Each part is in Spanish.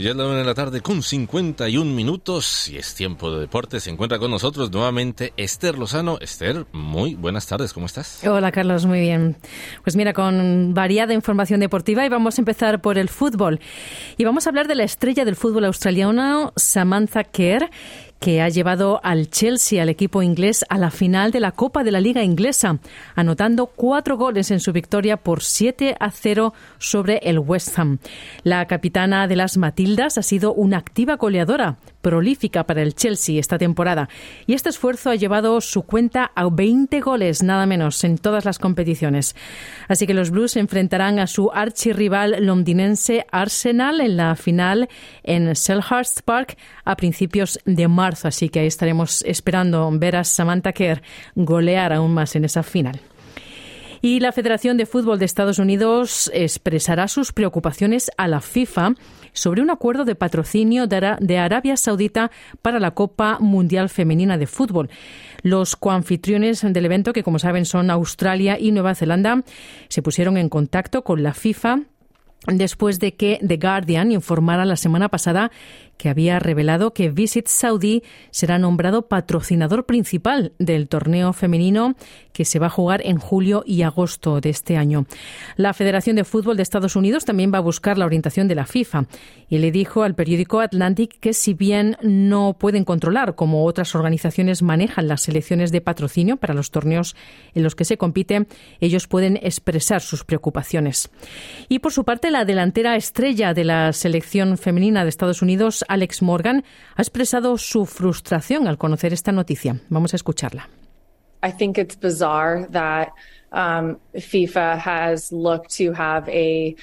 Ya es la una de la tarde con 51 minutos y es tiempo de deportes. Se encuentra con nosotros nuevamente Esther Lozano. Esther, muy buenas tardes, ¿cómo estás? Hola Carlos, muy bien. Pues mira, con variada información deportiva y vamos a empezar por el fútbol. Y vamos a hablar de la estrella del fútbol australiano, Samantha Kerr que ha llevado al Chelsea, al equipo inglés, a la final de la Copa de la Liga Inglesa, anotando cuatro goles en su victoria por 7 a 0 sobre el West Ham. La capitana de las Matildas ha sido una activa goleadora, prolífica para el Chelsea esta temporada, y este esfuerzo ha llevado su cuenta a 20 goles, nada menos, en todas las competiciones. Así que los Blues se enfrentarán a su archirrival londinense Arsenal en la final en Selhurst Park a principios de marzo así que ahí estaremos esperando ver a Samantha Kerr golear aún más en esa final. Y la Federación de Fútbol de Estados Unidos expresará sus preocupaciones a la FIFA sobre un acuerdo de patrocinio de Arabia Saudita para la Copa Mundial Femenina de Fútbol. Los coanfitriones del evento, que como saben son Australia y Nueva Zelanda, se pusieron en contacto con la FIFA después de que The Guardian informara la semana pasada que había revelado que Visit Saudi será nombrado patrocinador principal del torneo femenino que se va a jugar en julio y agosto de este año. La Federación de Fútbol de Estados Unidos también va a buscar la orientación de la FIFA y le dijo al periódico Atlantic que si bien no pueden controlar cómo otras organizaciones manejan las selecciones de patrocinio para los torneos en los que se compite, ellos pueden expresar sus preocupaciones. Y por su parte, la delantera estrella de la selección femenina de Estados Unidos, Alex Morgan, ha expresado su frustración al conocer esta noticia. Vamos a escucharla. I think it's bizarre that um, FIFA has looked to have a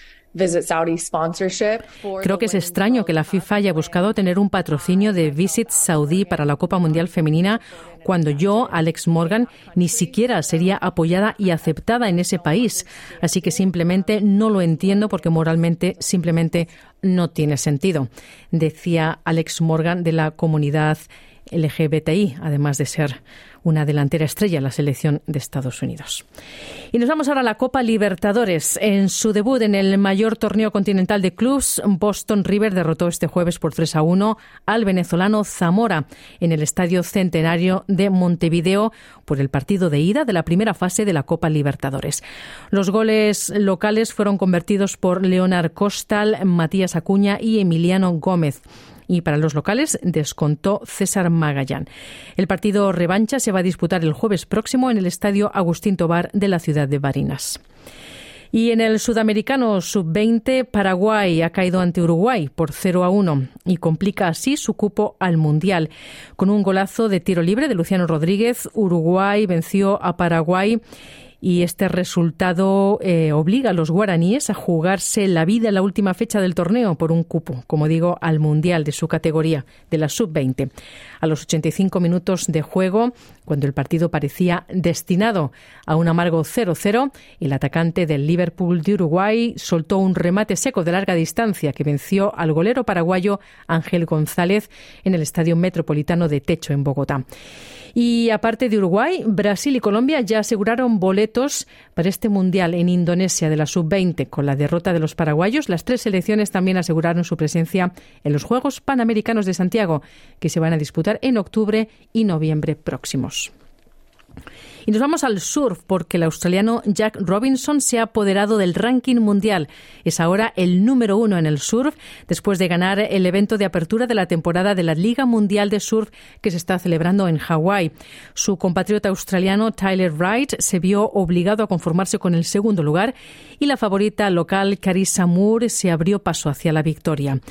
Creo que es extraño que la FIFA haya buscado tener un patrocinio de Visit Saudi para la Copa Mundial Femenina cuando yo, Alex Morgan, ni siquiera sería apoyada y aceptada en ese país. Así que simplemente no lo entiendo porque moralmente simplemente no tiene sentido, decía Alex Morgan de la comunidad LGBTI, además de ser una delantera estrella en la selección de Estados Unidos. Y nos vamos ahora a la Copa Libertadores. En su debut en el mayor torneo continental de clubs, Boston River derrotó este jueves por 3 a 1 al venezolano Zamora en el Estadio Centenario de Montevideo por el partido de ida de la primera fase de la Copa Libertadores. Los goles locales fueron convertidos por Leonard Costal, Matías Acuña y Emiliano Gómez y para los locales descontó César Magallán. El partido revancha se va a disputar el jueves próximo en el Estadio Agustín Tobar de la ciudad de Barinas. Y en el sudamericano sub-20, Paraguay ha caído ante Uruguay por 0 a 1 y complica así su cupo al Mundial. Con un golazo de tiro libre de Luciano Rodríguez, Uruguay venció a Paraguay y este resultado eh, obliga a los guaraníes a jugarse la vida en la última fecha del torneo por un cupo, como digo, al Mundial de su categoría, de la sub-20. A los 85 minutos de juego, cuando el partido parecía destinado a un amargo 0-0, el atacante del Liverpool de Uruguay soltó un remate seco de larga distancia que venció al golero paraguayo Ángel González en el Estadio Metropolitano de Techo en Bogotá. Y aparte de Uruguay, Brasil y Colombia ya aseguraron boletos para este Mundial en Indonesia de la Sub-20. Con la derrota de los paraguayos, las tres selecciones también aseguraron su presencia en los Juegos Panamericanos de Santiago, que se van a disputar en octubre y noviembre próximos. Y nos vamos al surf porque el australiano Jack Robinson se ha apoderado del ranking mundial. Es ahora el número uno en el surf después de ganar el evento de apertura de la temporada de la Liga Mundial de Surf que se está celebrando en Hawái. Su compatriota australiano Tyler Wright se vio obligado a conformarse con el segundo lugar y la favorita local Carissa Moore se abrió paso hacia la victoria.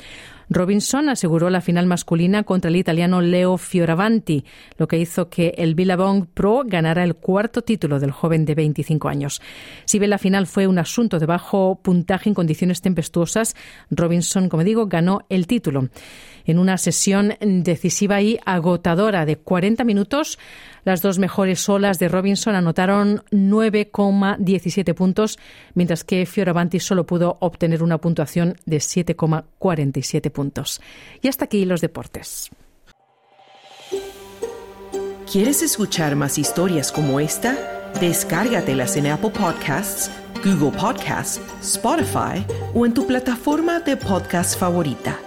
Robinson aseguró la final masculina contra el italiano Leo Fioravanti, lo que hizo que el Billabong Pro ganara el cuarto título del joven de 25 años. Si bien la final fue un asunto de bajo puntaje en condiciones tempestuosas, Robinson, como digo, ganó el título. En una sesión decisiva y agotadora de 40 minutos, las dos mejores olas de Robinson anotaron 9,17 puntos, mientras que Fioravanti solo pudo obtener una puntuación de 7,47 Y hasta aquí los deportes. ¿Quieres escuchar más historias como esta? Descárgatelas en Apple Podcasts, Google Podcasts, Spotify o en tu plataforma de podcast favorita.